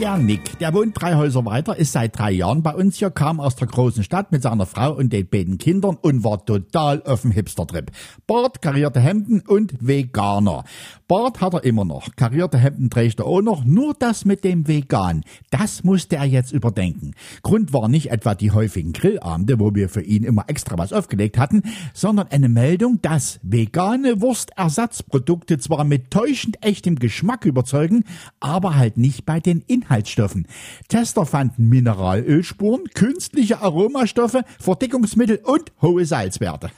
Der Nick, der wohnt drei Häuser weiter, ist seit drei Jahren bei uns hier, kam aus der großen Stadt mit seiner Frau und den beiden Kindern und war total auf dem Hipster-Trip. Bart, karierte Hemden und Veganer. Bart hat er immer noch, karierte Hemden trägt er auch noch, nur das mit dem Vegan, das musste er jetzt überdenken. Grund war nicht etwa die häufigen Grillabende, wo wir für ihn immer extra was aufgelegt hatten, sondern eine Meldung, dass vegane Wurstersatzprodukte zwar mit täuschend echtem Geschmack überzeugen, aber halt nicht bei den Inhalten Inhaltsstoffen. Tester fanden Mineralölspuren, künstliche Aromastoffe, Verdickungsmittel und hohe Salzwerte.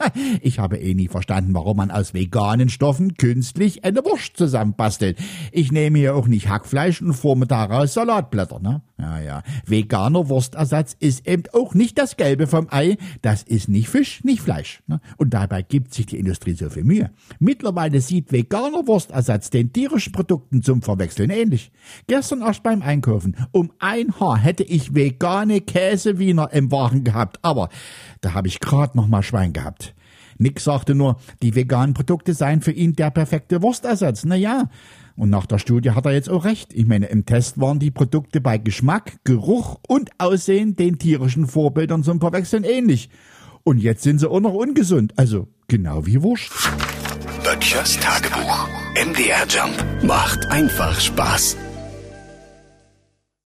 Ich habe eh nie verstanden, warum man aus veganen Stoffen künstlich eine Wurst zusammenbastelt. Ich nehme hier auch nicht Hackfleisch und forme daraus Salatblätter. Ne? Ja, ja. Veganer Wurstersatz ist eben auch nicht das Gelbe vom Ei. Das ist nicht Fisch, nicht Fleisch. Ne? Und dabei gibt sich die Industrie so viel Mühe. Mittlerweile sieht veganer Wurstersatz den tierischen Produkten zum Verwechseln ähnlich. Gestern erst beim Einkaufen. Um ein Haar hätte ich vegane Käsewiener im Wagen gehabt, aber da habe ich grad noch mal Schwein gehabt. Nick sagte nur, die veganen Produkte seien für ihn der perfekte Wurstersatz. Na ja, und nach der Studie hat er jetzt auch recht. Ich meine, im Test waren die Produkte bei Geschmack, Geruch und Aussehen den tierischen Vorbildern zum Verwechseln ähnlich. Und jetzt sind sie auch noch ungesund. Also genau wie Wurst. Böttchers Tagebuch. MDR Jump macht einfach Spaß.